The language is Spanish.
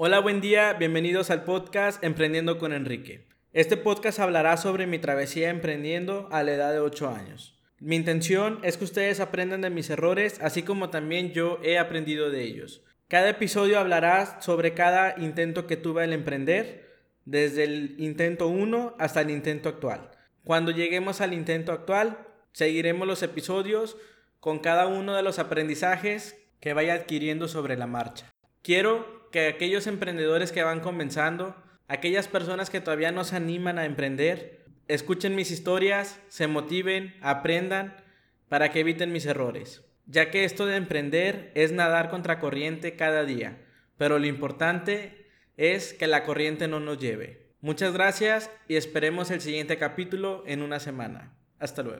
Hola, buen día, bienvenidos al podcast Emprendiendo con Enrique. Este podcast hablará sobre mi travesía emprendiendo a la edad de 8 años. Mi intención es que ustedes aprendan de mis errores, así como también yo he aprendido de ellos. Cada episodio hablará sobre cada intento que tuve al emprender, desde el intento 1 hasta el intento actual. Cuando lleguemos al intento actual, seguiremos los episodios con cada uno de los aprendizajes que vaya adquiriendo sobre la marcha. Quiero que aquellos emprendedores que van comenzando, aquellas personas que todavía no se animan a emprender, escuchen mis historias, se motiven, aprendan para que eviten mis errores. Ya que esto de emprender es nadar contra corriente cada día, pero lo importante es que la corriente no nos lleve. Muchas gracias y esperemos el siguiente capítulo en una semana. Hasta luego.